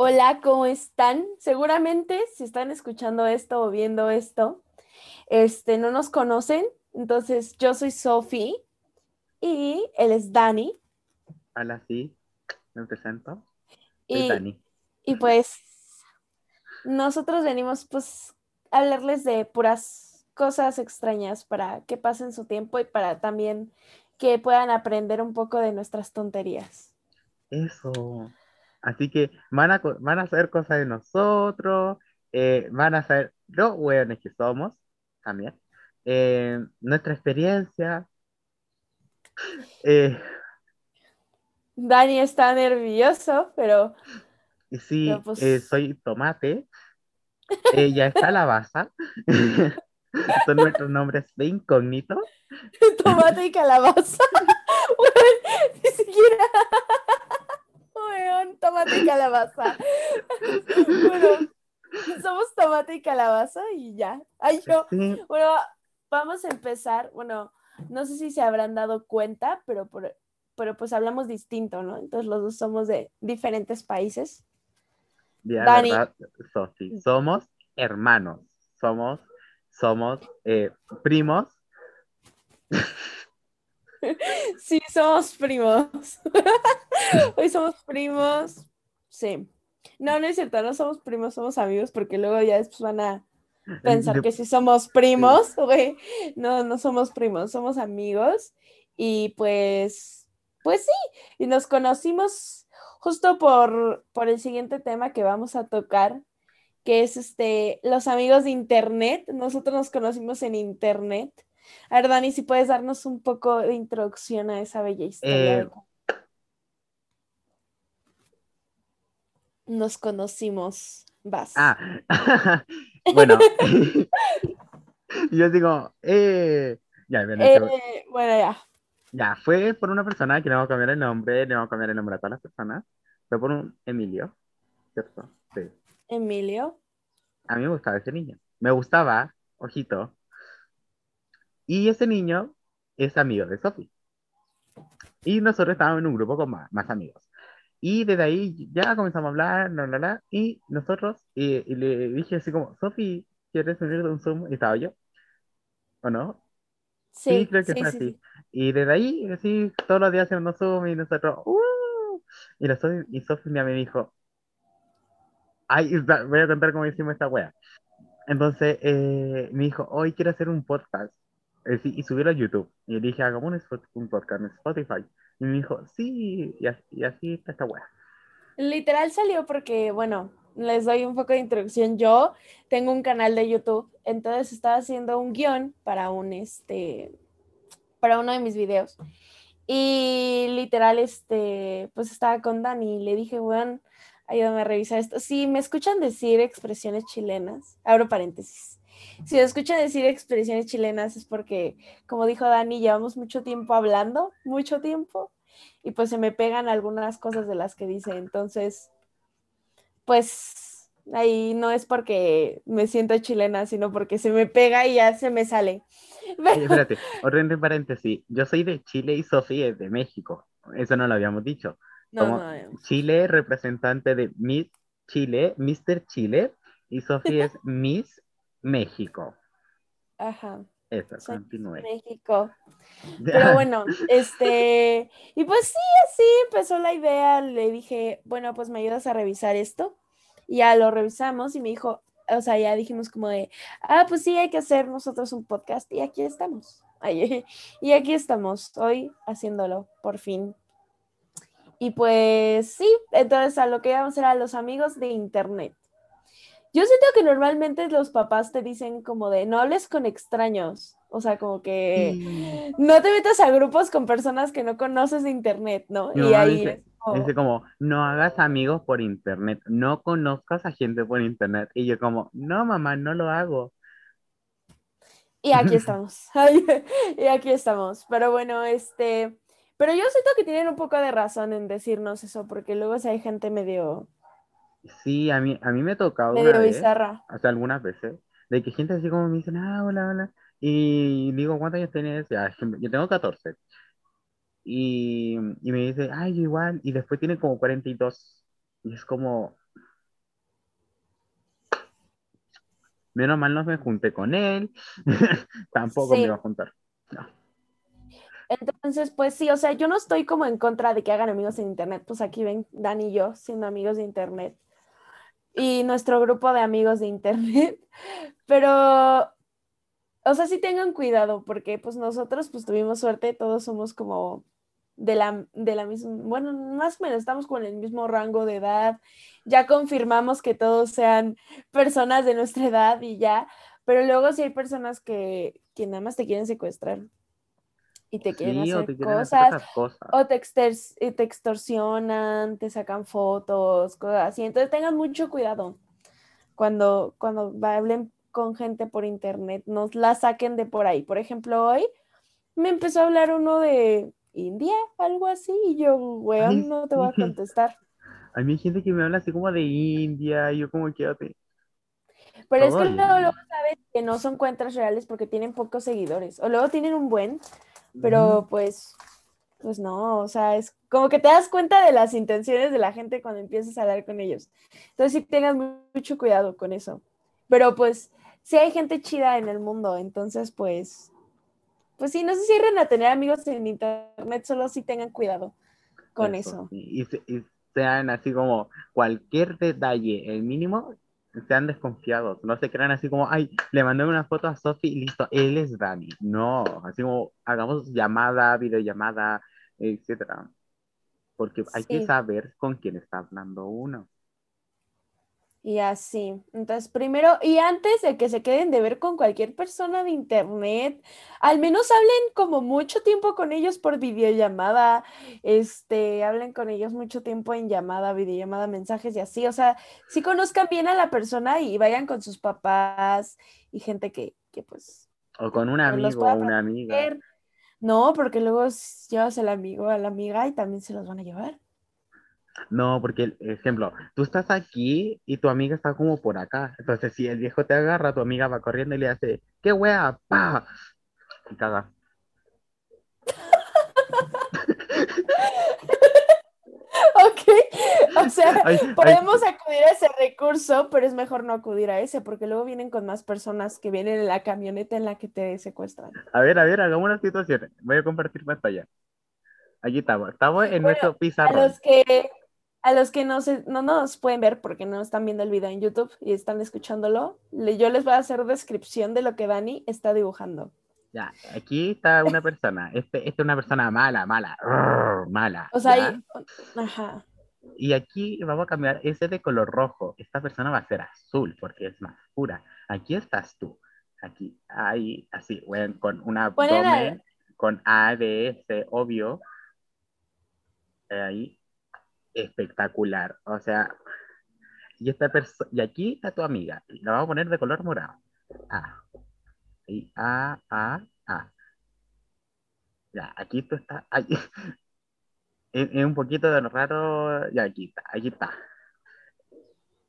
Hola, ¿cómo están? Seguramente si están escuchando esto o viendo esto, este, no nos conocen. Entonces, yo soy Sofi y él es Dani. Hola, sí, me presento. Y, Soy Dani. y pues nosotros venimos pues a hablarles de puras cosas extrañas para que pasen su tiempo y para también que puedan aprender un poco de nuestras tonterías. Eso. Así que van a, van a saber cosas de nosotros, eh, van a saber los hueones que somos también, eh, nuestra experiencia. eh, Dani está nervioso, pero, sí, pero, pues eh, soy tomate, ella es calabaza. Son nuestros nombres de incógnito. tomate y calabaza. Weón, ni siquiera. Weón, tomate y calabaza. Bueno, somos tomate y calabaza y ya. Ay, yo. Bueno, vamos a empezar. Bueno, no sé si se habrán dado cuenta, pero, por- pero pues hablamos distinto, ¿no? Entonces los dos somos de diferentes países. ya, Dani. Somos hermanos, somos, somos eh, primos. Sí, somos primos. Hoy somos primos. Sí. No, no es cierto, no somos primos, somos amigos, porque luego ya después van a pensar de- que sí somos primos, güey. No, no somos primos, somos amigos. Y pues, pues sí, y nos conocimos justo por, por el siguiente tema que vamos a tocar, que es este, los amigos de internet. Nosotros nos conocimos en internet. A ver, Dani, si puedes darnos un poco de introducción a esa bella historia. Eh, Nos conocimos. Vas. Ah, bueno, yo digo, eh, ya, bueno, Eh, bueno, ya. ya, fue por una persona que le vamos a cambiar el nombre, le vamos a cambiar el nombre a todas las personas, fue por un Emilio, ¿cierto? Sí, Emilio. a mí me gustaba ese niño, me gustaba, ojito, y ese niño es amigo de Sofi, y nosotros estábamos en un grupo con más, más amigos. Y desde ahí ya comenzamos a hablar, bla, bla, bla, y nosotros, y, y le dije así como, Sofi, ¿quieres unir de un Zoom? Y estaba yo, ¿o no? Sí, Sí, creo que sí, fue sí, así. sí. Y desde ahí, así, todos los días haciendo Zoom y nosotros, ¡uh! Y, la Sofi, y me dijo, ay, voy a contar cómo hicimos esta wea. Entonces, eh, me dijo, hoy quiero hacer un podcast y subirlo a YouTube. Y le dije, hagamos un, podcast en Spotify. Y me dijo, sí, y así, y así está esta. Literal salió porque, bueno, les doy un poco de introducción. Yo tengo un canal de YouTube, entonces estaba haciendo un guion para un, este, para uno de mis videos. Y literal, este, pues estaba con Dani y le dije, weón, ayúdame a revisar esto. Si me escuchan decir expresiones chilenas, abro paréntesis. Si me escuchan decir expresiones chilenas es porque, como dijo Dani, llevamos mucho tiempo hablando, mucho tiempo, y pues se me pegan algunas cosas de las que dice. Entonces, pues ahí no es porque me siento chilena, sino porque se me pega y ya se me sale. Oye, espérate, otro entre paréntesis. Yo soy de Chile y Sofi es de México. Eso no lo habíamos dicho. No, Como no, no. Chile, representante de Miss Chile, Mr. Chile, y Sofi es Miss México. Ajá. Eso, continúe. México. Pero bueno, este, y pues sí, así empezó la idea. Le dije, bueno, pues me ayudas a revisar esto. Y ya lo revisamos y me dijo, o sea, ya dijimos como de, ah, pues sí, hay que hacer nosotros un podcast. Y aquí estamos. Ay, Y aquí estamos, hoy haciéndolo, por fin. Y pues sí, entonces a lo que íbamos era los amigos de internet. Yo siento que normalmente los papás te dicen como de no hables con extraños, o sea, como que Sí. no te metas a grupos con personas que no conoces de internet, ¿no? Mi Y ahí dice, es como, dice como, no hagas amigos por internet, no conozcas a gente por internet. Y yo como, no, mamá, no lo hago. y aquí estamos, y aquí estamos, pero bueno, este, pero yo siento que tienen un poco de razón en decirnos eso, porque luego si hay gente medio, Sí, a mí, a mí me ha tocado. Bizarra. O sea, algunas veces. De que gente así como me dicen, ah, hola, hola. Y digo, ¿cuántos años tienes? Yo tengo 14. Y, y, me dice, ay, igual. Y después tiene como 42. Y es como. Menos mal no me junté con él. Tampoco me iba a juntar. Entonces, pues sí, o sea, yo no estoy como en contra de que hagan amigos en Internet. Pues aquí ven Dan y yo siendo amigos de Internet. Y nuestro grupo de amigos de internet. Pero, o sea, sí tengan cuidado porque pues nosotros pues tuvimos suerte, todos somos como de la, de la misma, bueno, más o menos estamos con el mismo rango de edad. Ya confirmamos que todos sean personas de nuestra edad y ya. Pero luego sí hay personas que, que nada más te quieren secuestrar y te quieren Sí, hacer te quieren hacer cosas esas cosas. o te, eh, te extorsionan, te sacan fotos, cosas así. Entonces tengan mucho cuidado cuando, cuando hablen con gente por internet, no la saquen de por ahí. Por ejemplo, hoy me empezó a hablar uno de India, algo así, y yo, weón, no te voy a contestar. A mí hay gente que me habla así como de India, y yo como quédate. Pero es Todo que luego, luego sabes que no son cuentas reales porque tienen pocos seguidores. O luego tienen un buen, pero pues, pues no, o sea, es como que te das cuenta de las intenciones de la gente cuando empiezas a hablar con ellos. Entonces sí tengas mu- mucho cuidado con eso. Pero pues, sí hay gente chida en el mundo, entonces pues, pues sí, no se cierren a tener amigos en internet, solo sí tengan cuidado con eso. y sean así como cualquier detalle, el mínimo, sean desconfiados. No se crean así como, ay, le mandé una foto a Sofi y listo, él es Dani. No, así como hagamos llamada, videollamada, etcétera. Porque hay que saber con quién está hablando uno. Y así. Entonces, primero, y antes de que se queden de ver con cualquier persona de internet, al menos hablen como mucho tiempo con ellos por videollamada, este, hablen con ellos mucho tiempo en llamada, videollamada, mensajes y así. O sea, sí conozcan bien a la persona y vayan con sus papás y gente que, que pues, O con un amigo o una amiga. No, porque luego llevas el amigo a la amiga y también se los van a llevar. No, porque, ejemplo, tú estás aquí y tu amiga está como por acá. Entonces, si el viejo te agarra, tu amiga va corriendo y le hace, ¡qué wea! ¡Pa! Y caga. Ok, o sea, Ay, ay, podemos acudir a ese recurso, pero es mejor no acudir a ese, porque luego vienen con más personas que vienen en la camioneta en la que te secuestran. a ver, a ver, hagamos una situación. Voy a compartir pantalla. Allí estamos. Estamos en Bueno, nuestro A pizarrón. los que, a los que no, se, no nos pueden ver porque no están viendo el video en YouTube y están escuchándolo, le- yo les voy a hacer descripción de lo que Dani está dibujando. Ya, aquí está una persona. Este, esta es una persona mala, mala. Rrr, mala. O sea, ahí- ajá. Y aquí vamos a cambiar ese de color rojo. Esta persona va a ser azul porque es más pura. Aquí estás tú. Aquí, ahí, así, bueno, con un Ponen al- abdomen, con A, B, C, obvio. Eh, Ahí, espectacular. O sea, y esta persona, y aquí está tu amiga. La vamos a poner de color morado. A. Y A, A. Ya, aquí tú estás. ay, Es, un poquito de raro. Ya, aquí está, aquí está.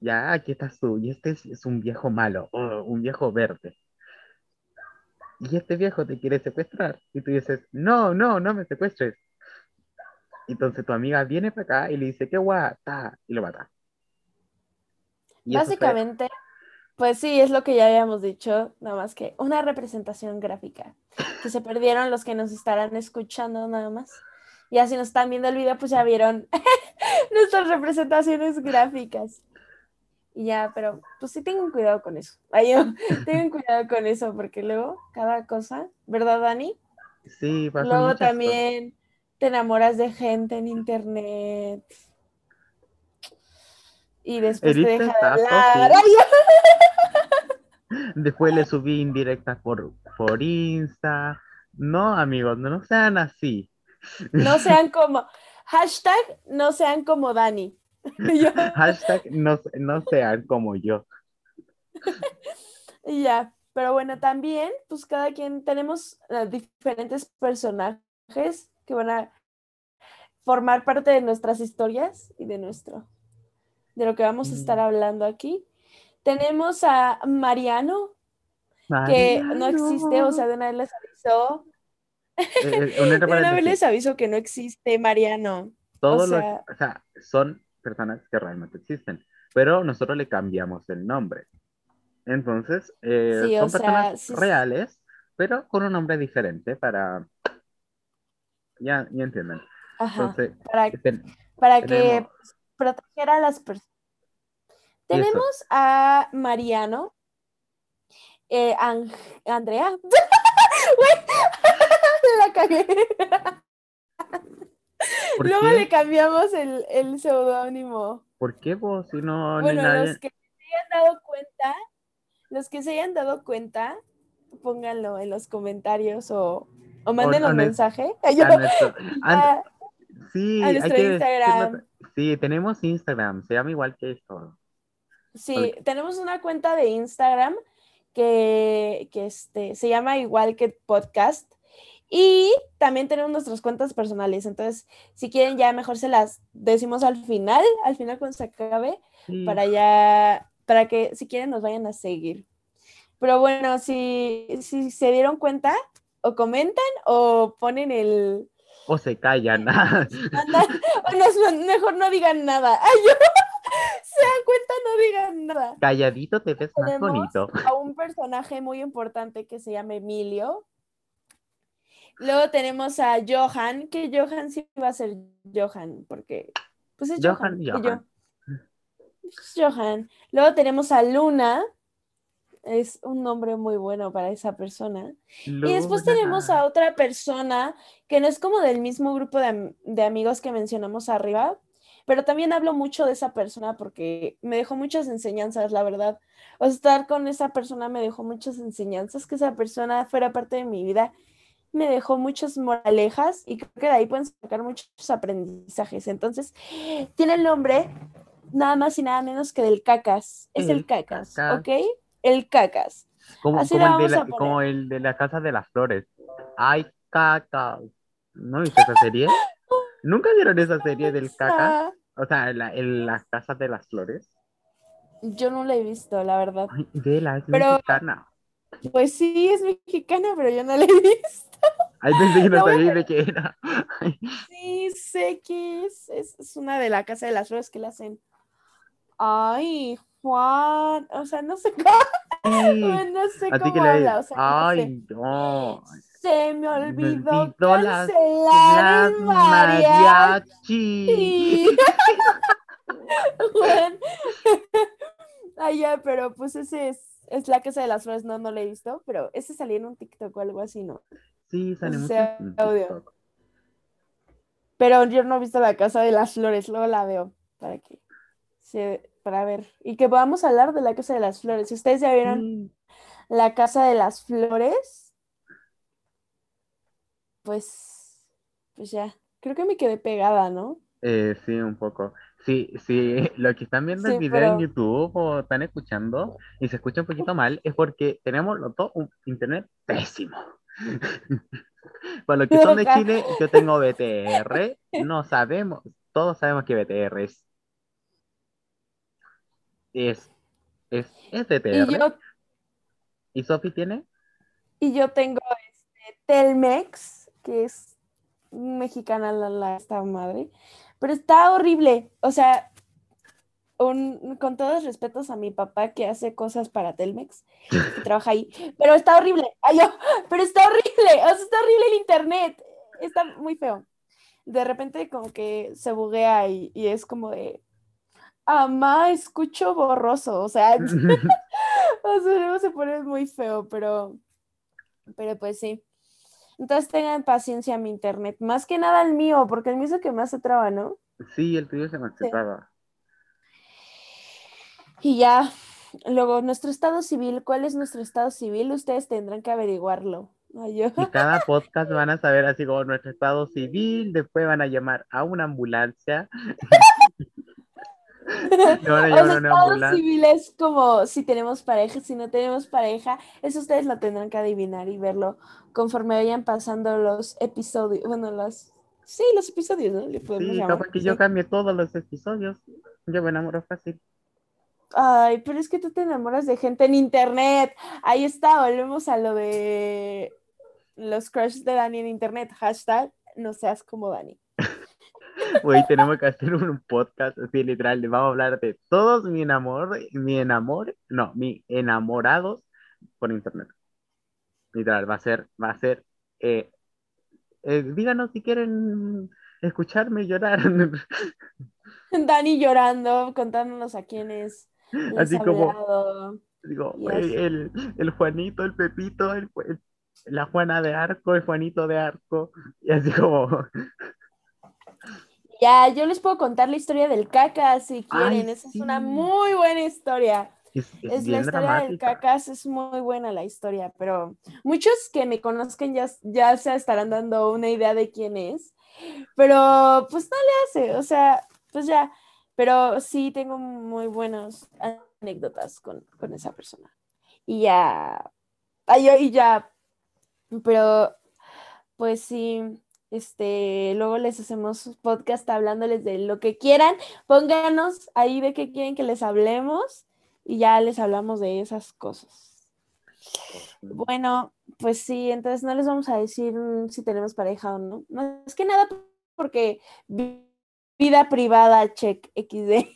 Ya, aquí estás tú. Y este es, es un viejo malo, oh, un viejo verde. Y este viejo te quiere secuestrar. Y tú dices, no, no, no me secuestres. Entonces tu amiga viene para acá y le dice, qué guata, y lo mata. Y Básicamente, pues sí, es lo que ya habíamos dicho, nada más que una representación gráfica, que se perdieron los que nos estarán escuchando nada más. Ya si nos están viendo el video, pues ya vieron nuestras representaciones gráficas. Y ya, pero pues sí tengan cuidado con eso. Ay, yo, tengan cuidado con eso, porque luego cada cosa, ¿verdad, Dani? Sí, pasan Luego también te enamoras de gente en internet. Y después te Heriste deja de hablar. Después le subí indirectas por, por Insta. No, amigos, no, sean así. No sean como, hashtag no sean como Dani. Yo- Hashtag no, no sean como yo. ya, pero bueno, también, pues cada quien tenemos eh, diferentes personajes que van a formar parte de nuestras historias y de nuestro, de lo que vamos a estar Mm. hablando aquí. Tenemos a Mariano, que no existe, o sea, de una vez les avisó, Eh, eh, de una vez les aviso que no existe Mariano. todos o los- sea- o sea, son personas que realmente existen, pero nosotros le cambiamos el nombre. Entonces, eh, Sí, son o sea, personas sí, reales, pero con un nombre diferente para... Ya, ya entienden. ajá, Entonces, para, ten- para tenemos... que protegiera a las personas. Tenemos a Mariano, eh, Ang- Andrea. La cagué. ¿por Luego qué? le cambiamos el, el seudónimo. ¿Por qué vos? Si no, Bueno, nadie... los que se hayan dado cuenta, los que se hayan dado cuenta, pónganlo en los comentarios o, o mándenos o no- mensaje. Yo- a nuestro- a- sí, hay que Instagram. decirlo- Sí, tenemos Instagram, se llama igual que esto. sí, tenemos una cuenta de Instagram que, que este, se llama igual que podcast. Y también tenemos nuestras cuentas personales. Entonces, si quieren, ya mejor se las decimos al final, al final cuando se acabe, Sí. para ya, para que si quieren nos vayan a seguir. Pero bueno, si, si se dieron cuenta, o comentan o ponen el... O se callan. Anda, o no, mejor no digan nada. Ay, yo, se dan cuenta, no digan nada. Calladito te ves más Tenemos bonito. a un personaje muy importante que se llama Emilio. Luego tenemos a Johan, que Johan sí va a ser Johan, porque pues es Johan. Johan, yo- Johan. es Johan. Luego tenemos a Luna, es un nombre muy bueno para esa persona. Y después tenemos a otra persona que no es como del mismo grupo de, de amigos que mencionamos arriba, pero también hablo mucho de esa persona porque me dejó muchas enseñanzas, la verdad. O sea, estar con esa persona me dejó muchas enseñanzas, que esa persona fuera parte de mi vida, me dejó muchas moralejas y creo que de ahí pueden sacar muchos aprendizajes. Entonces, tiene el nombre nada más y nada menos que del cacas. Es el, El cacas, Cacas. ¿ok? El cacas. Como, así como le el de la, a poner. como el de la Casa de las Flores. Ay, caca. ¿No viste esa serie? ¿Nunca vieron esa serie del caca? Ah, O sea, en la, en la Casa de las Flores. Yo no la he visto, la verdad. Ay, vela, es Pero- mexicana. Pues sí, es mexicana, pero yo no la he visto. Ay, pensé que no a sabía de qué era. Ay, Sí, sé que es, es, es una de la Casa de las Flores que la hacen. Ay, Juan, o sea, no sé cómo, sí. no sé cómo habla, o sea, no sé. Ay, no. Se me olvidó olvidó las- cancelar Las mariachi. Juan. Ay, ya, pero pues ese es, es la Casa de las Flores, no, no la he visto, pero ese salía en un TikTok o algo así, ¿no? Sí, sale O mucho sea, en audio. TikTok. Pero yo no he visto la Casa de las Flores, luego la veo para que se, para ver y que podamos hablar de la Casa de las Flores. Si ustedes ya vieron Sí. la Casa de las Flores, pues, pues ya, creo que me quedé pegada, ¿no? Eh, sí, un poco. Sí, sí, lo que están viendo el video en YouTube o están escuchando y se escucha un poquito mal es porque tenemos los dos un internet pésimo. Para los que son de. Chile, yo tengo BTR, no sabemos, todos sabemos que BTR es es es, es Y yo, ¿Y Sofi tiene? y yo tengo este Telmex, que es mexicana la, la esta madre, pero está horrible. O sea, un- con todos los respetos a mi papá que hace cosas para Telmex, que trabaja ahí, pero está horrible. Ay, yo, pero está horrible, o sea, está horrible el internet, está muy feo. De repente como que se buguea y, y es como de, Amá, escucho borroso, o sea, o sea, luego se pone muy feo, pero, pero pues sí. Entonces tengan paciencia a mi internet, más que nada el mío, porque el mío es el que más se traba, ¿no? Sí, el tuyo se me Sí. aceptaba. Y ya, luego, nuestro estado civil, ¿cuál es nuestro estado civil? Ustedes tendrán que averiguarlo. Ay, yo- Y cada podcast van a saber así como nuestro estado civil, después van a llamar a una ambulancia. Le van a O llamar sea, a una estado ambulancia. civil es como si tenemos pareja, si no tenemos pareja, eso ustedes lo tendrán que adivinar y verlo conforme vayan pasando los episodios, bueno, los, sí, los episodios, ¿no? Le podemos Sí, llamar. que yo sí. cambie todos los episodios. Yo me enamoro fácil. Ay, pero es que tú te enamoras de gente en internet. Ahí está, volvemos a lo de los crushes de Dani en internet. Hashtag no seas como Dani. Güey, tenemos que hacer un podcast así literal. Vamos a hablar de todos mi enamor, mi enamor, no, mi enamorados por internet. Literal, va a ser, va a ser. eh, eh, díganos si quieren escucharme llorar. Dani llorando, contándonos a quiénes les Así como-. Digo, el, el Juanito, el Pepito, el, el- la Juana de Arco, el Juanito de Arco. Y así como, Ya, yo les puedo contar la historia del caca si Ay, quieren. Esa es una sí. muy buena historia. es, es Es la historia del dramática. cacas, es muy buena la historia, pero muchos que me conozcan ya, ya se estarán dando una idea de quién es, pero pues no le hace, o sea, pues ya, pero sí tengo muy buenas anécdotas con, con esa persona. Y ya, ay, y ya, pero pues sí, este, luego les hacemos podcast hablándoles de lo que quieran, pónganos ahí de qué quieren que les hablemos y ya les hablamos de esas cosas. Bueno, pues sí, entonces no les vamos a decir si tenemos pareja o no. No es que nada porque vi- vida privada, check XD.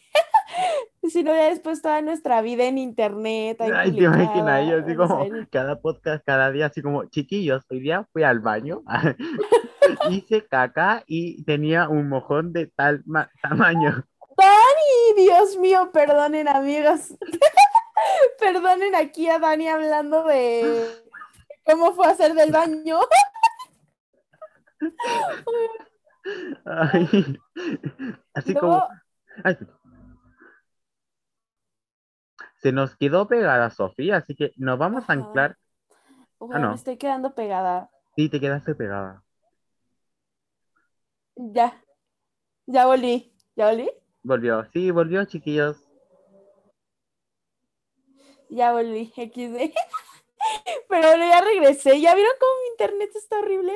si no, ya después toda nuestra vida en internet. Ay, te imaginas, yo así como cada podcast, cada día, así como, chiquillos, hoy día fui al baño, hice caca y tenía un mojón de tal ma- tamaño. Ay, Dios mío, perdonen amigos. perdonen aquí a Dani hablando de cómo fue a hacer del baño. Ay, así como, ay, se nos quedó pegada Sofía, así que nos vamos a anclar. Uy, no. me estoy quedando pegada. Sí, te quedaste pegada. Ya, ya volví, ya volví, Volvió, sí, volvió, chiquillos. ya volví, XD. Pero bueno, ya regresé. ¿Ya vieron cómo mi internet está horrible?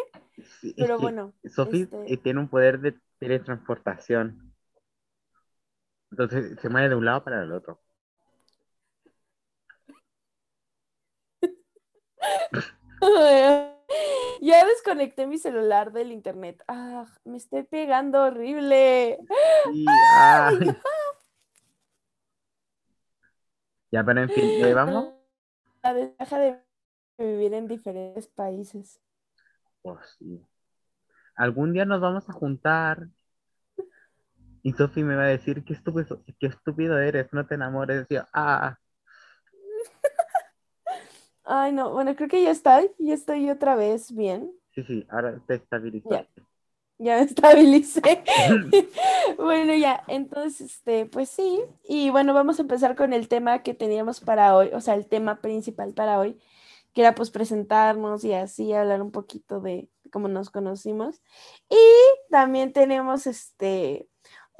Sí, es Pero que bueno, Sofía este- eh, tiene un poder de teletransportación. Entonces se mueve de un lado para el otro. ya desconecté mi celular del internet. Ah, me estoy pegando horrible. Sí, ay. Ya, pero en fin, eh, vamos. La ventaja de vivir en diferentes países. Pues sí. Algún día nos vamos a juntar. Y Sofi me va a decir, qué estúpido, qué estúpido eres, no te enamores. Y yo, ah, Ay, no, bueno, creo que ya estoy, ya estoy otra vez bien. sí, sí, ahora te estabilizaste. Ya me estabilicé. Bueno, ya, entonces, este, pues sí, y bueno, vamos a empezar con el tema que teníamos para hoy, o sea, el tema principal para hoy, que era pues presentarnos y así hablar un poquito de cómo nos conocimos. Y también tenemos, este,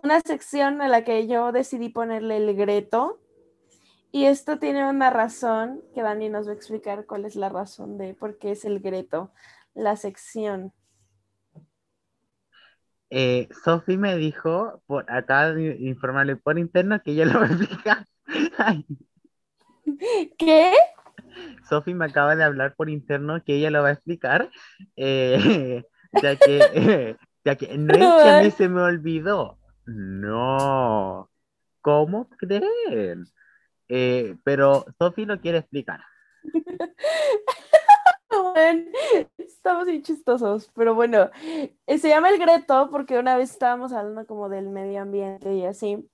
una sección a la que yo decidí ponerle el greto. Y esto tiene una razón que Dani nos va a explicar cuál es la razón de por qué es el greto, la sección. Eh, Sofi me dijo, por acá de informarle por interno que ella lo va a explicar. Ay, ¿Qué? Sofi me acaba de hablar por interno que ella lo va a explicar, eh, ya que, eh, ya que no es que a mí se me olvidó, no, ¿cómo creen? Eh, pero Sofi lo quiere explicar. Estamos bien chistosos, pero bueno, eh, se llama el Greto porque una vez estábamos hablando como del medio ambiente y así,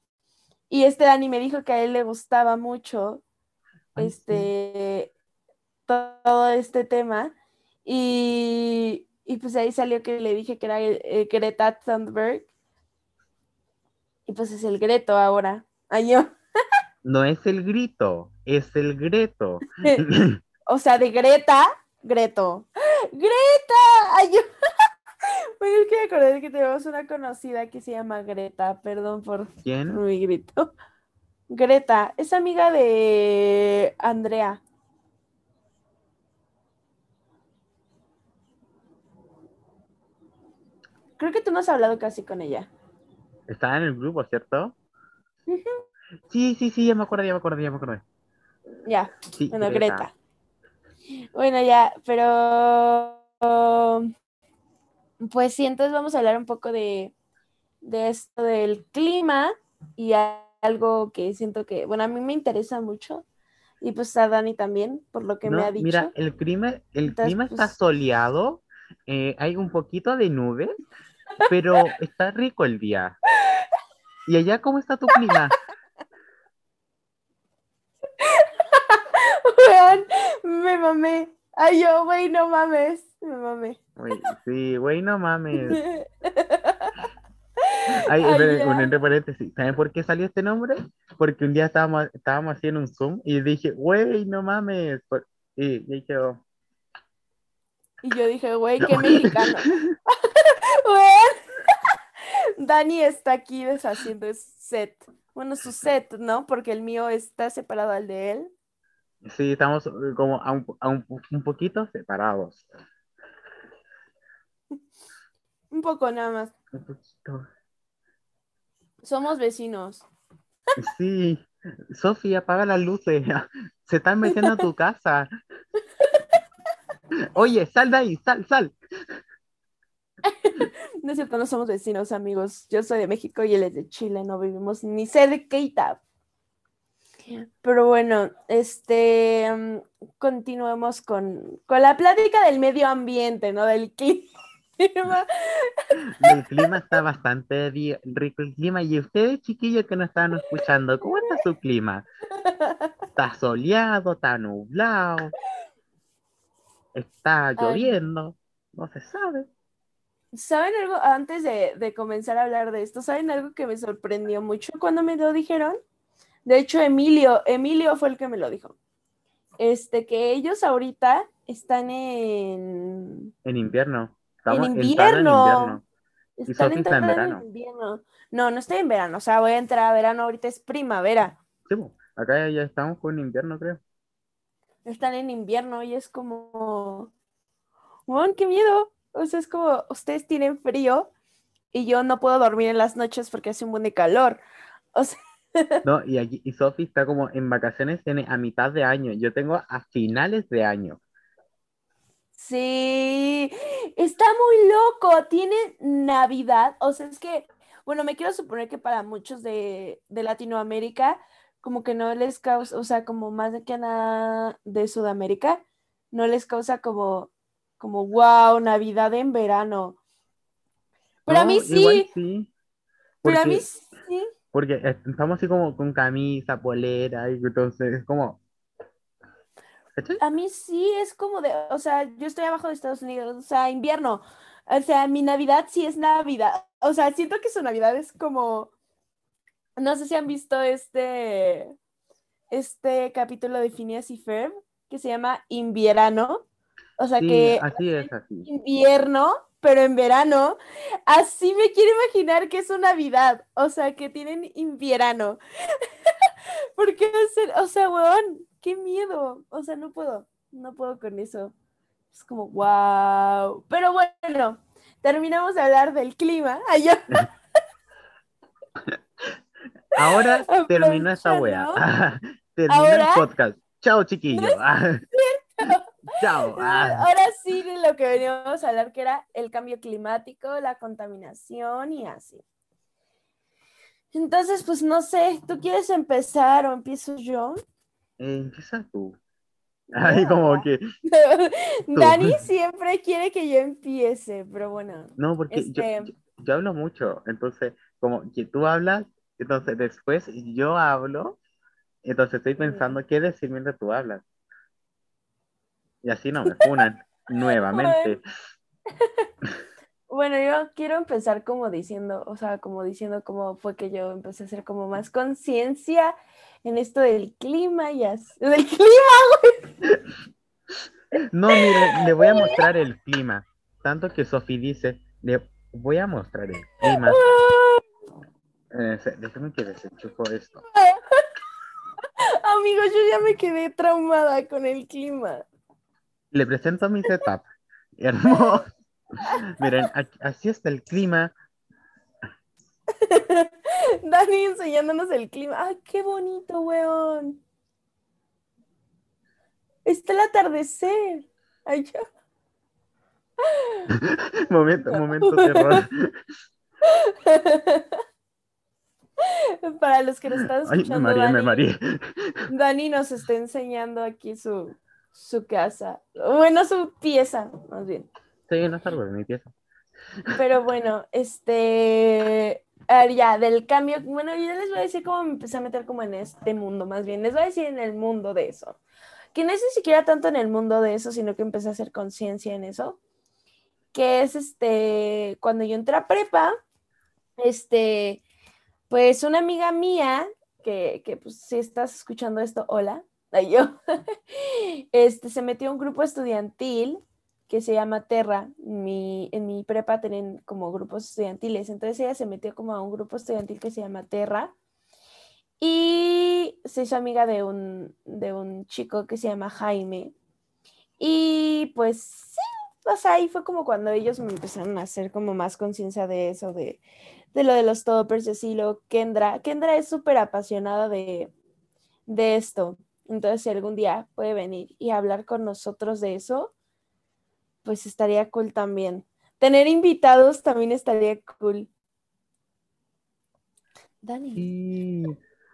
y este Dani me dijo que a él le gustaba mucho Ay, sí. este todo este tema y, y pues ahí salió que le dije que era el Greta Thunberg y pues es el Greto ahora. Ay, yo, No es el grito, es el greto. o sea, de Greta, Greto. ¡Greta! Ay, yo. Bueno, es que me acordé que tenemos una conocida que se llama Greta, perdón por ¿Quién? mi grito. Greta, es amiga de Andrea. Creo que tú no has hablado casi con ella. Estaba en el grupo, ¿cierto? Sí, sí, sí, ya me acuerdo, ya me acuerdo, ya me acuerdo. Ya, Sí, bueno, Greta. Greta. Bueno, ya, pero pues sí, entonces vamos a hablar un poco de, de esto del clima y algo que siento que, bueno, a mí me interesa mucho y pues a Dani también, por lo que me ha dicho. Mira, el clima, el clima está pues soleado, eh, hay un poquito de nubes, pero está rico el día. ¿Y allá cómo está tu clima? me mamé. Ay, yo, güey, no mames. Me mamé. sí, güey, no mames. Ay, un entre paréntesis. ¿Saben por qué salió este nombre? Porque un día estábamos, estábamos haciendo un Zoom y dije, güey, no mames. Y, y yo. Y yo dije, güey, qué mexicano. Dani está aquí deshaciendo su set. Bueno, su set, ¿no? Porque el mío está separado al de él. Sí, estamos como a un, a un, un poquito separados. Un poco nada más. Un poquito. Somos vecinos. Sí. Sofía, apaga las luces. Se están metiendo a tu casa. Oye, sal de ahí, sal, sal. No es cierto, no somos vecinos, amigos. Yo soy de México y él es de Chile, no vivimos ni cerquita. Pero bueno, este, mm, continuemos con, con la plática del medio ambiente, ¿no? Del clima. El clima está bastante rico el clima. Y ustedes, chiquillos que nos están escuchando, ¿cómo está su clima? ¿Está soleado? ¿Está nublado? ¿Está lloviendo? No se sabe. ¿Saben algo? Antes de, de, comenzar a hablar de esto, ¿saben algo que me sorprendió mucho cuando me lo dijeron? De hecho, Emilio, Emilio fue el que me lo dijo. Este, que ellos ahorita están en... En invierno. en invierno. Están entrando en, verano. invierno. No, no estoy en verano. O sea, voy a entrar a verano. Ahorita es primavera. Sí, acá ya estamos con invierno, creo. Están en invierno y es como... ¡Mon, qué miedo! O sea, es como, ustedes tienen frío y yo no puedo dormir en las noches porque hace un buen de calor. O sea... No, y aquí, y Sofi está como en vacaciones, tiene a mitad de año. Yo tengo a finales de año. Sí, está muy loco. Tiene Navidad. O sea, es que, bueno, me quiero suponer que para muchos de, Latinoamérica, como que no les causa, o sea, como más de que nada de Sudamérica, no les causa como, como, wow, Navidad en verano. Pero a mí sí. sí. Pero a mí sí porque estamos así como con camisa, polera, y entonces es como... A mí sí es como de, o sea, yo estoy abajo de Estados Unidos, o sea, invierno, o sea, mi Navidad sí es Navidad, o sea, siento que su Navidad es como, no sé si han visto este, este capítulo de Phineas y Ferb, que se llama Invierno, o sea que... Así es, así. Invierno, pero en verano, así me quiero imaginar que es una Navidad, o sea, que tienen invierno. Porque, o sea, weón, qué miedo, o sea, no puedo, no puedo con eso. Es como, wow. Pero bueno, terminamos de hablar del clima. Allá. Ahora termina esta wea. termina el podcast. Chao, chiquillo. Chao. Ah. Ahora sí de lo que veníamos a hablar, que era el cambio climático, la contaminación y así. Entonces, pues no sé, ¿tú quieres empezar o empiezo yo? Empieza tú. Ay, como que. Dani siempre quiere que yo empiece, pero bueno. No, porque yo, este yo, hablo mucho, entonces, como que tú hablas, entonces después yo hablo, entonces estoy pensando qué decir mientras tú hablas. Y así no me funan nuevamente. Bueno, yo quiero empezar como diciendo, o sea, como diciendo cómo fue que yo empecé a hacer como más conciencia en esto del clima y así. ¡Del clima, güey! No, mire, le voy a mostrar el clima. Tanto que Sofi dice, le voy a mostrar el clima. Eh, déjame que desenchufo esto. Amigos, yo ya me quedé traumada con el clima. Le presento mi setup. Hermoso. Miren, así está el clima. Dani enseñándonos el clima. ¡Ay, qué bonito, weón! Está el atardecer. Ay, momento, momento terror. Para los que nos están Ay, me escuchando, mareé, me Dani, mareé. Dani nos está enseñando aquí su, su casa. Bueno, su pieza, más bien. Sí, no salgo de mi pieza. Pero bueno, este, a ver, ya, del cambio, bueno, yo les voy a decir cómo me empecé a meter como en este mundo, más bien, les voy a decir en el mundo de eso, que no es ni siquiera tanto en el mundo de eso, sino que empecé a hacer conciencia en eso, que es este, cuando yo entré a prepa, este, pues una amiga mía, que, que pues si estás escuchando esto, hola, yo, este, se metió a un grupo estudiantil que se llama Terra. Mi, en mi prepa tienen como grupos estudiantiles. Entonces ella se metió como a un grupo estudiantil que se llama Terra. Y se hizo amiga de un, de un chico que se llama Jaime. Y pues o sea, ahí fue como cuando ellos me empezaron a hacer como más conciencia de eso, de, de lo de los toppers y así, Kendra. Kendra es súper apasionada de, de esto. Entonces, si algún día puede venir y hablar con nosotros de eso, pues estaría cool también. Tener invitados también estaría cool. Dani. Sí,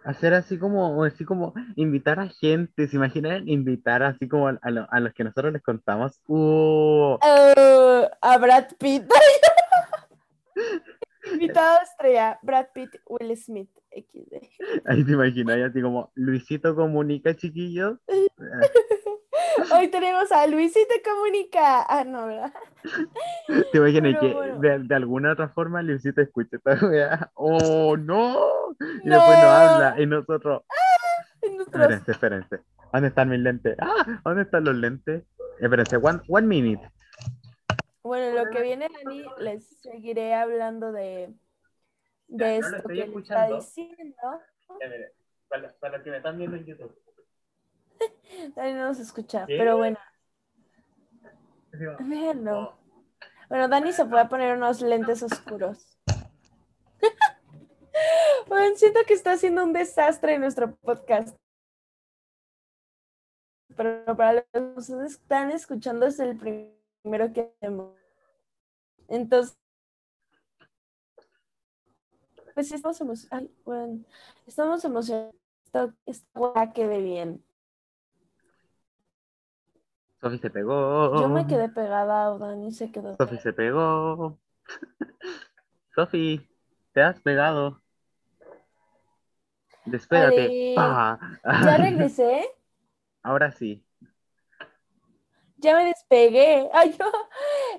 hacer así como, así como invitar a gente, ¿se imaginan? Invitar así como a, a lo- a los que nosotros les contamos. Uh, Eh, a Brad Pitt. Invitado estrella, Brad Pitt, Will Smith, XD. ahí te imaginas, así como Luisito comunica, chiquillos. Hoy tenemos a Luisito Comunica. Ah, no, ¿verdad? Te imaginas Pero que bueno. de, de alguna otra forma Luisito escucha esta. ¡Oh, no! Y No. después nos habla y nosotros. Nosotros- Espérense, espérense. ¿Dónde están mis lentes? ¡Ah! ¿Dónde están los lentes? Espérense, one, one minute. Bueno, lo que viene, Dani, les seguiré hablando de, de Ya, no esto que está diciendo. Para, para los que me están viendo en YouTube. Dani no nos escucha, pero bueno, véanlo. Bueno, Dani se puede poner unos lentes oscuros. Bueno, siento que está haciendo un desastre en nuestro podcast. Pero para los que están escuchando es el primero que hacemos. Entonces, pues estamos emocionados. Bueno, estamos emocionados. Hueá quede bien. Sofi se pegó. Yo me quedé pegada, Dani se quedó. Sofi se pegó. Sofi, te has pegado. Despégate. Pa. Ya regresé. Ahora sí. Ya me despegué. Ay, yo,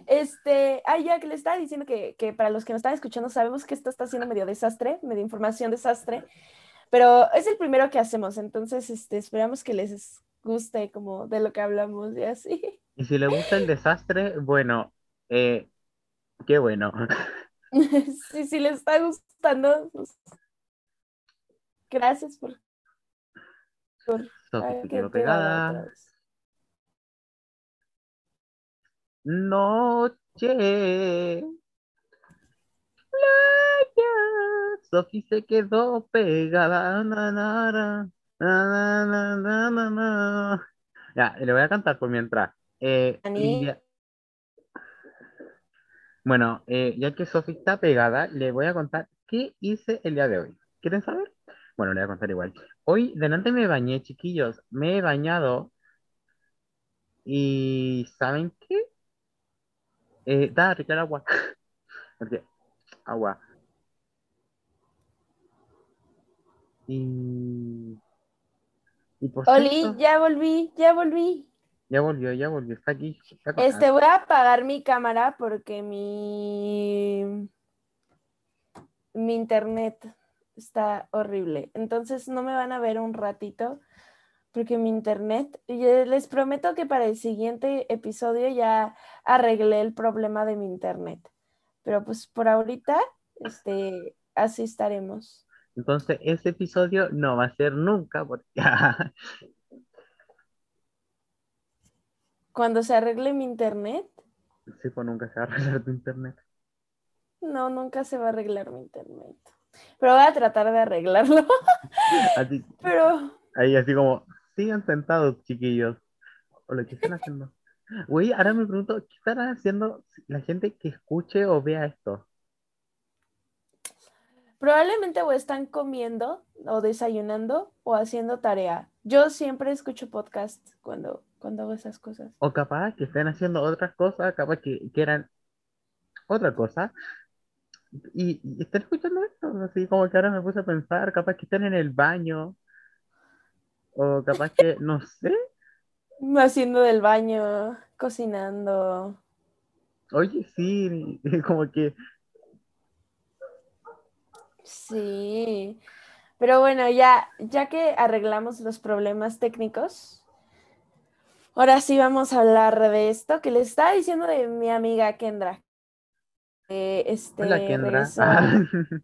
este, ay, ya que le estaba diciendo que, que para los que nos están escuchando, sabemos que esto está siendo medio desastre, medio información desastre, pero es el primero que hacemos, entonces, este, esperamos que les guste como de lo que hablamos y así. Y si le gusta el desastre, bueno, eh, qué bueno. Sí, si les está gustando, pues, gracias por, por quedó pegada Noche. Playa. Sofi se quedó pegada. Na, na, na, na, na, na, na, na. Ya, le voy a cantar por mientras. Eh, ya- Bueno, eh, ya que Sofi está pegada, le voy a contar qué hice el día de hoy. ¿Quieren saber? Bueno, le voy a contar igual. Hoy delante me bañé, chiquillos. Me he bañado y ¿saben qué? Eh, da rica el agua. Porque, agua. Y, y por Oli, cierto, ya volví, ya volví. ya volvió, ya volvió. Está aquí. está. Este, voy a apagar mi cámara porque mi, mi internet está horrible. Entonces no me van a ver un ratito porque mi internet, y les prometo que para el siguiente episodio ya arreglé el problema de mi internet. Pero pues por ahorita, este, así estaremos. Entonces, ese episodio no va a ser nunca porque Cuando se arregle mi internet, sí, pues nunca se va a arreglar tu internet. no, nunca se va a arreglar mi internet. Pero voy a tratar de arreglarlo. Así, Pero ahí así como, sigan sentados, chiquillos. O lo que están haciendo. Güey, ahora me pregunto, ¿qué estará haciendo la gente que escuche o vea esto? Probablemente o están comiendo o desayunando o haciendo tarea. Yo siempre escucho podcast cuando, cuando hago esas cosas. O capaz que estén haciendo otras cosas, capaz que quieran otra cosa. Y, y están escuchando esto, así como que ahora me puse a pensar, capaz que estén en el baño. O capaz que, no sé. Haciendo del baño, cocinando. Oye, sí, como que Sí, pero bueno, ya, ya que arreglamos los problemas técnicos, ahora sí vamos a hablar de esto que le estaba diciendo de mi amiga Kendra. Este, Hola, Kendra. regresó,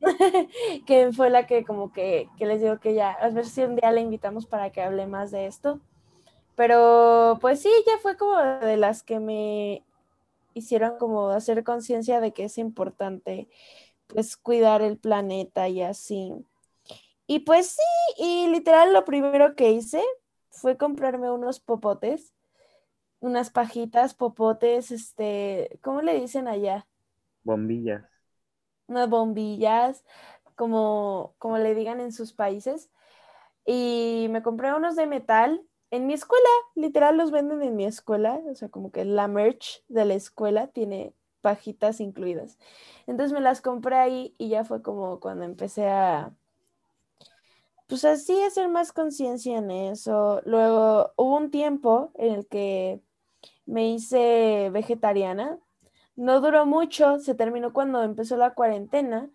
que fue la que como que, que les digo que ya, a ver si un día la invitamos para que hable más de esto. Pero pues sí, ya fue como de las que me hicieron como hacer conciencia de que es importante pues cuidar el planeta y así. Y pues sí, y literal lo primero que hice fue comprarme unos popotes, unas pajitas, popotes, este, ¿cómo le dicen allá? Bombillas. Unas bombillas, como, como le digan en sus países. Y me compré unos de metal en mi escuela, literal los venden en mi escuela, o sea, como que la merch de la escuela tiene pajitas incluidas. Entonces me las compré ahí y ya fue como cuando empecé a, pues así, hacer más conciencia en eso. Luego hubo un tiempo en el que me hice vegetariana. No duró mucho, se terminó cuando empezó la cuarentena,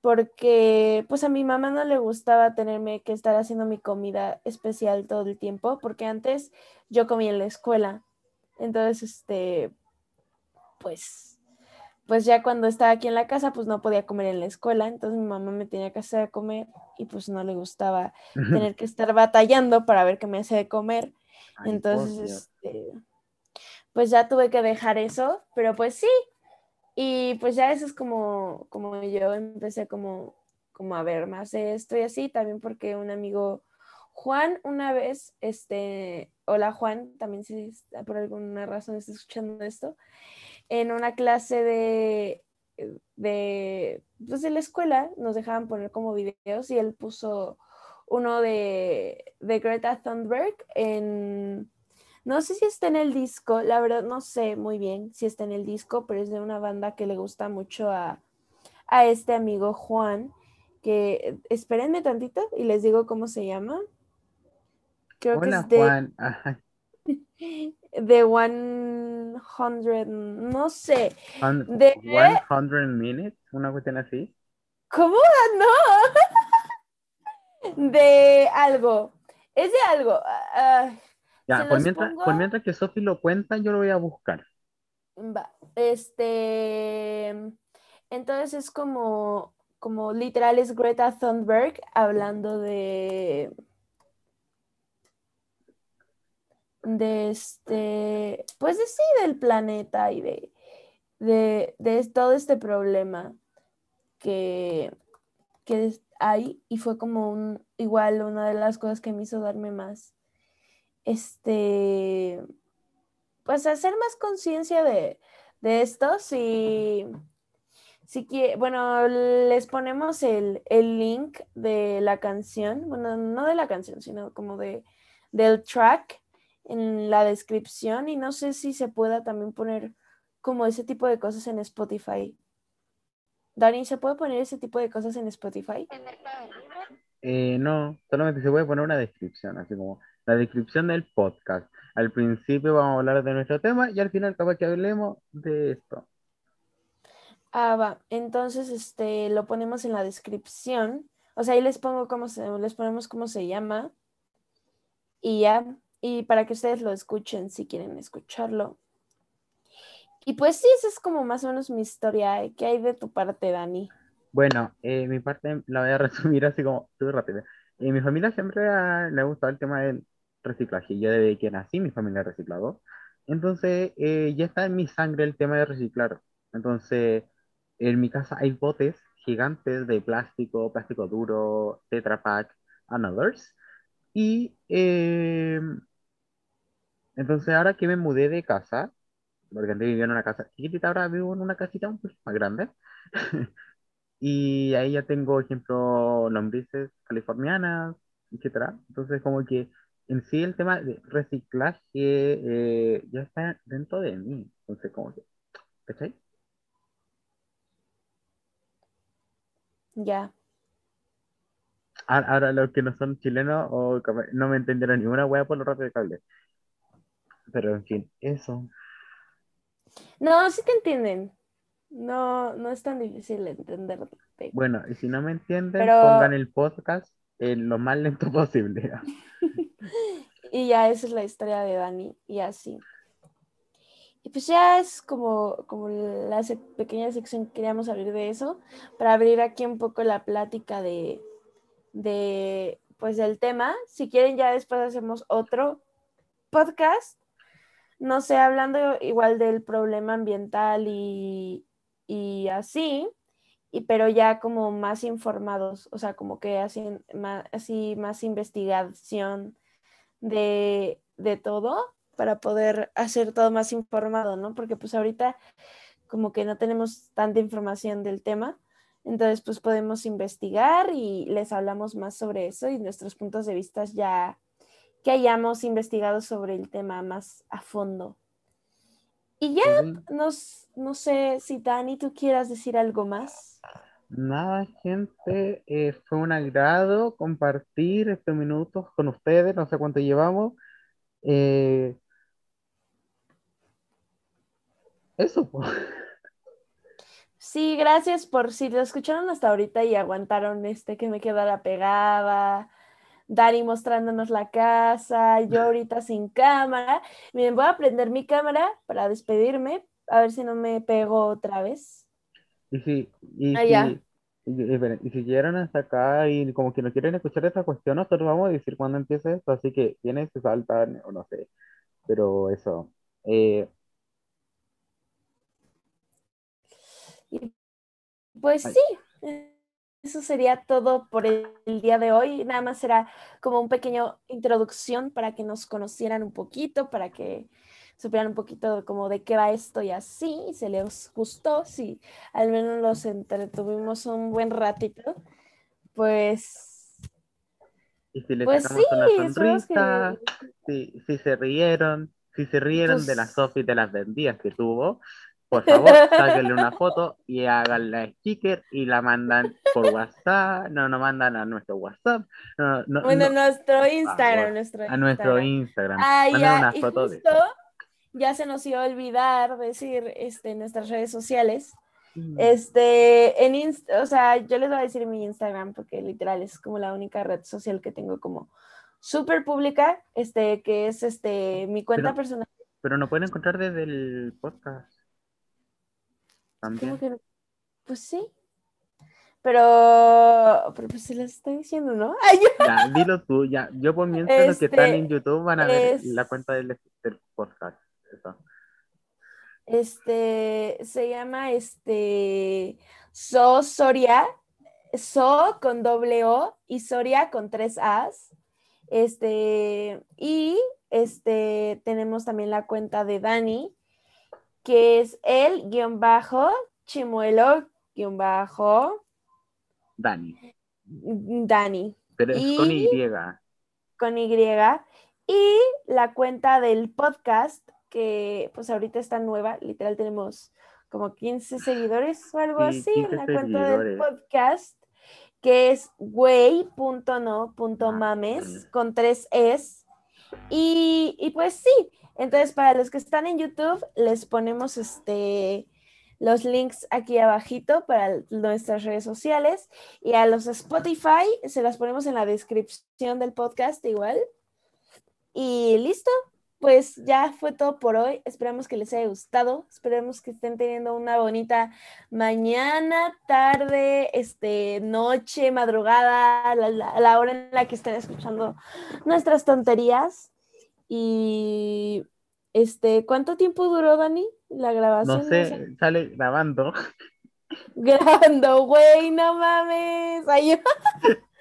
porque pues a mi mamá no le gustaba tenerme que estar haciendo mi comida especial todo el tiempo, porque antes yo comía en la escuela. Entonces, este, pues pues ya cuando estaba aquí en la casa, pues no podía comer en la escuela, entonces mi mamá me tenía que hacer comer y pues no le gustaba tener que estar batallando para ver qué me hace de comer. Ay, entonces, este, pues ya tuve que dejar eso, pero pues sí. Y pues ya eso es como, como yo empecé como, como a ver más esto y así, también porque un amigo, Juan, una vez, este, hola Juan, también si por alguna razón está escuchando esto, en una clase de, de, pues de la escuela, nos dejaban poner como videos y él puso uno de, de Greta Thunberg en, no sé si está en el disco, la verdad no sé muy bien si está en el disco, pero es de una banda que le gusta mucho a, a este amigo Juan, que espérenme tantito y les digo cómo se llama. Creo Hola, que es de, Juan. Ajá. de 100, no sé. Un- De, 100 minutes, una cuestión así. ¿cómo? No. De algo. Es de algo. ah, Ya, por mientras, pongo- por mientras que Sofi lo cuenta, yo lo voy a buscar. Va, este, entonces es como, como literal es Greta Thunberg hablando de, de este, pues de sí, del planeta y de, de, de todo este problema que, que hay y fue como un, igual una de las cosas que me hizo darme más, este, pues hacer más conciencia de, de esto. Si, si quie- bueno, les ponemos el, el link de la canción, bueno, no de la canción, sino como de, del track en la descripción y no sé si se pueda también poner como ese tipo de cosas en Spotify. Dani, ¿se puede poner ese tipo de cosas en Spotify? Eh, no, solamente se puede poner una descripción, así como la descripción del podcast. Al principio vamos a hablar de nuestro tema y al final capaz que hablemos de esto. Ah, va. Entonces, este, lo ponemos en la descripción. O sea, ahí les pongo cómo se, les ponemos cómo se llama. Y ya. Y para que ustedes lo escuchen si quieren escucharlo. Y pues sí, esa es como más o menos mi historia. ¿Qué hay de tu parte, Dani? Bueno, eh, mi parte la voy a resumir así como súper rápido. En mi familia siempre ha- le ha gustado el tema del reciclaje. Yo desde que nací, mi familia ha reciclado. Entonces, eh, ya está en mi sangre el tema de reciclar. Entonces, en mi casa hay botes gigantes de plástico, plástico duro, Tetra Pak, and others. Y eh, entonces, ahora que me mudé de casa, porque antes vivía en una casa chiquitita, ahora vivo en una casita un poco más grande. Y ahí ya tengo, ejemplo, lombrices californianas, etcétera. Entonces, como que en sí el tema de reciclaje eh, ya está dentro de mí. Entonces, como que, ¿cachai? Ya. Ahora, ahora los que no son chilenos o no me entendieron ni una wea por lo rápido que hablé. Pero en fin, eso. No, sí te entienden. No, no es tan difícil entenderte. Bueno, y si no me entienden, Pero- pongan el podcast en lo más lento posible. Y ya esa es la historia de Dani y así. Y pues ya es como, como la pequeña sección que queríamos abrir de eso, para abrir aquí un poco la plática de, de pues del tema. Si quieren ya después hacemos otro podcast, no sé, hablando igual del problema ambiental y, y así, y, pero ya como más informados, o sea, como que hacen más, así más investigación de, de todo para poder hacer todo más informado, ¿no? Porque pues ahorita como que no tenemos tanta información del tema, entonces pues podemos investigar y les hablamos más sobre eso y nuestros puntos de vista ya que hayamos investigado sobre el tema más a fondo. Y ya, Sí. nos, no sé si Dani, tú quieras decir algo más. Nada, gente, eh, fue un agrado compartir estos minutos con ustedes, no sé cuánto llevamos. Eh, eso, pues. Sí, gracias por si lo escucharon hasta ahorita y aguantaron este que me quedara pegada. Dani mostrándonos la casa, yo ahorita sin cámara. Miren, voy a prender mi cámara para despedirme, a ver si no me pego otra vez. Y si, y Ah, si, y, y- esperen, y si llegaron hasta acá y como que no quieren escuchar esta cuestión, nosotros vamos a decir cuándo empieza esto, así que tienen, se saltan, o no sé, pero eso. Eh, Y pues sí, eh, eso sería todo por el, día de hoy. Nada más será como un pequeño introducción para que nos conocieran un poquito, para que supieran un poquito como de qué va esto y así, y se les gustó, si al menos los entretuvimos un buen ratito, pues, y si les pues sí, una que- si, si se rieron, si se rieron de Pues- Sofi de las vendidas que tuvo, por favor, sáquenle una foto y hagan la sticker y la mandan por WhatsApp, no, no mandan a nuestro WhatsApp, no, no, bueno, no, nuestro Instagram, favor, nuestro a nuestro Instagram. Instagram. Ah, ya, una y foto de justo ya se nos iba a olvidar decir este, nuestras redes sociales. Mm. Este, en Inst o sea, yo les voy a decir mi Instagram porque literal es como la única red social que tengo como súper pública, este, que es este, mi cuenta Pero- personal. Pero no pueden encontrar desde el podcast. Pues sí. Pero, pero pues se las estoy diciendo, ¿no? Ay, Ya, dilo tú, ya. Yo por mientras los que están Este, en YouTube van a ver es- la cuenta del, del podcast. Eso. Este, se llama este, So Soria, So con doble O y Soria con tres As. Este, y este, tenemos también la cuenta de Dani, que es el guion bajo, chimuelo guion bajo, Dani. Dani, Pero es con Y- con Y. Y la cuenta del podcast, que pues ahorita está nueva, literal tenemos como 15 seguidores o algo Sí, así 15 en la cuenta del podcast, que es güey.no.mames Ah, con tres es. Y, pues sí, entonces para los que están en YouTube, les ponemos este los links aquí abajito para nuestras redes sociales y a los Spotify se las ponemos en la descripción del podcast igual. Y listo, pues ya fue todo por hoy. Esperamos que les haya gustado. Esperemos que estén teniendo una bonita mañana, tarde, este, noche, madrugada, la, la- la hora en la que estén escuchando nuestras tonterías. Y este, ¿cuánto tiempo duró, Dani? La grabación. No sé, sale grabando. Grabando, güey, no mames. Ay, yo-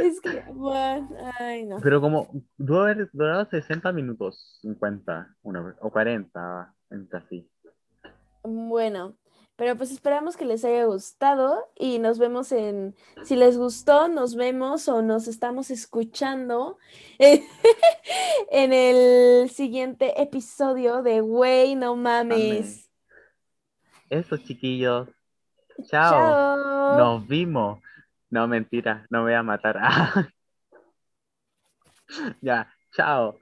es que, bueno, ay, no. Pero como debe haber durado 60 minutos, 50, una, o 40, entre así. Bueno, Pero pues esperamos que les haya gustado y nos vemos en, si les gustó, nos vemos o nos estamos escuchando en el siguiente episodio de Wey, no mames. Eso, chiquillos. Chao. Chao. Nos vimos. No, mentira, no voy a matar. ya, chao.